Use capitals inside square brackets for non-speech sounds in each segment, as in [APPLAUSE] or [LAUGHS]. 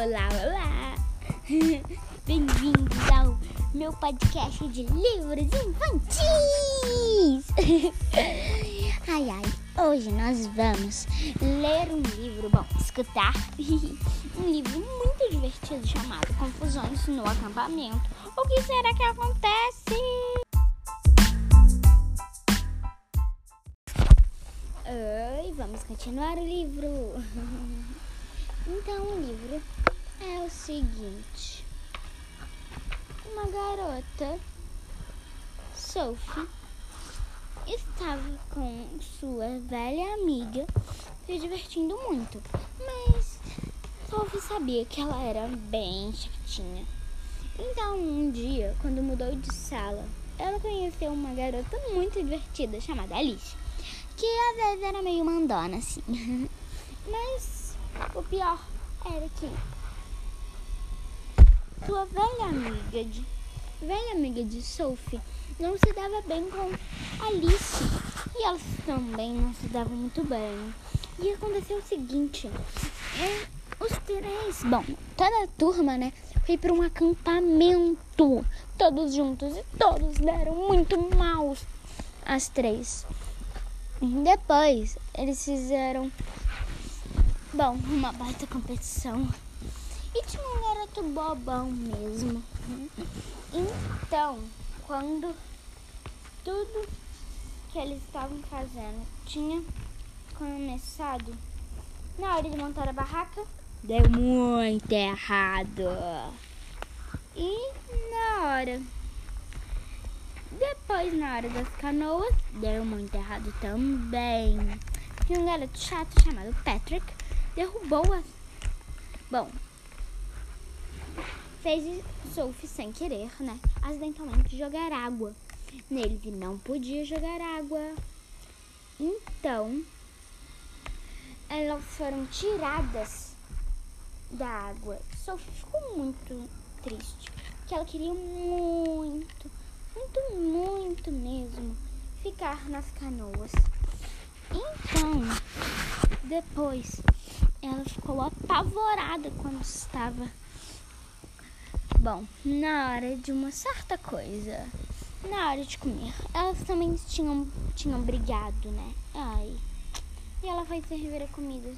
Olá, olá! [LAUGHS] Bem-vindos ao meu podcast de livros infantis! [LAUGHS] Ai, ai, hoje nós vamos ler um livro, bom, escutar [LAUGHS] um livro muito divertido chamado Confusões no Acampamento. O que será que acontece? Oi, vamos continuar o livro. Então, o livro é o seguinte: uma garota, Sophie, estava com sua velha amiga se divertindo muito, mas Sophie sabia que ela era bem chatinha. Então, um dia, quando mudou de sala, ela conheceu uma garota muito divertida chamada Alice, que às vezes era meio mandona assim. [LAUGHS] Mas o pior era que sua velha amiga de velha amiga de Sophie não se dava bem com Alice e elas também não se davam muito bem. E aconteceu o seguinte, é, os três, bom, toda a turma, né, foi para um acampamento, todos juntos e todos deram muito maus as três. Depois eles fizeram Bom, uma baita competição. E tinha um garoto bobão mesmo. Então, quando tudo que eles estavam fazendo tinha começado, na hora de montar a barraca, deu muito errado. E na hora. Depois, na hora das canoas, deu muito errado também. Tinha um garoto chato chamado Patrick derrubou a. Bom, fez Sophie sem querer, né? Acidentalmente jogar água nele que não podia jogar água. Então, elas foram tiradas da água. Sophie ficou muito triste, porque ela queria muito, muito, muito mesmo ficar nas canoas. Então, depois ela ficou apavorada quando estava. Bom, na hora de uma certa coisa, na hora de comer, elas também tinham, tinham brigado, né? Ai. E ela foi servir a comida.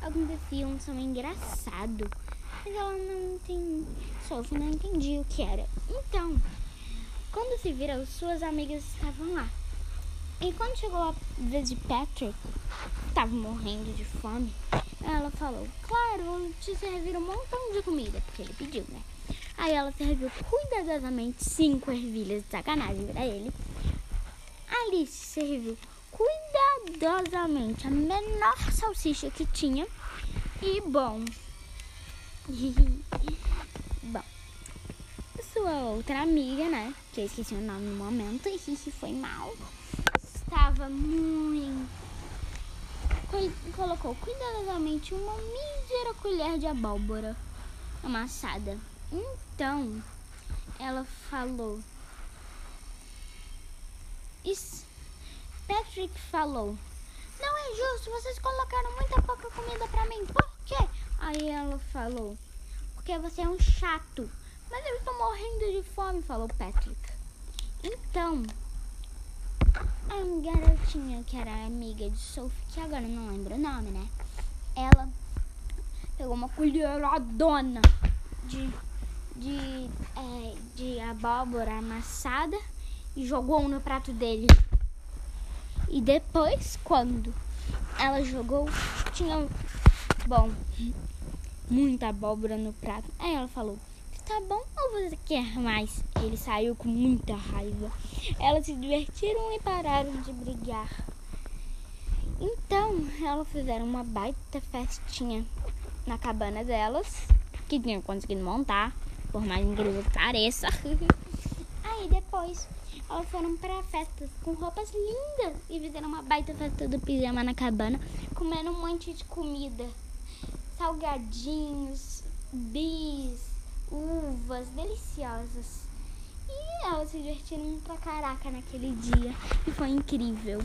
Aconteceu um som engraçado. Mas ela não entendia. Sophie não entendia o que era. Então, quando se viram, suas amigas estavam lá. E quando chegou a vez de Patrick, estava morrendo de fome, ela falou: Claro, vou te servir um montão de comida, porque ele pediu, né? Aí ela serviu cuidadosamente cinco ervilhas de sacanagem para ele. Alice serviu cuidadosamente a menor salsicha que tinha. E bom. [LAUGHS] bom. Sua outra amiga, né? Que eu esqueci o nome no momento, e [LAUGHS] foi mal estava muito. Colocou cuidadosamente uma mísera colher de abóbora amassada. Então, ela falou. Patrick falou: Não é justo, vocês colocaram muita pouca comida para mim. Por quê? Aí ela falou: Porque você é um chato. Mas eu estou morrendo de fome, falou Patrick. Então, a garotinha que era amiga de Sophie, que agora não lembro o nome, né? Ela pegou uma colheradona de, de, é, de abóbora amassada e jogou no prato dele. E depois, quando ela jogou, tinha, bom, muita abóbora no prato. Aí ela falou: Tá bom ou você quer mais? Ele saiu com muita raiva. Elas se divertiram e pararam de brigar. Então, elas fizeram uma baita festinha na cabana delas, que tinham conseguido montar, por mais incrível que pareça. [LAUGHS] Aí depois, elas foram para festas com roupas lindas e fizeram uma baita festa do pijama na cabana, comendo um monte de comida, salgadinhos, bis uvas deliciosas. E elas se divertiram pra caraca naquele dia e foi incrível.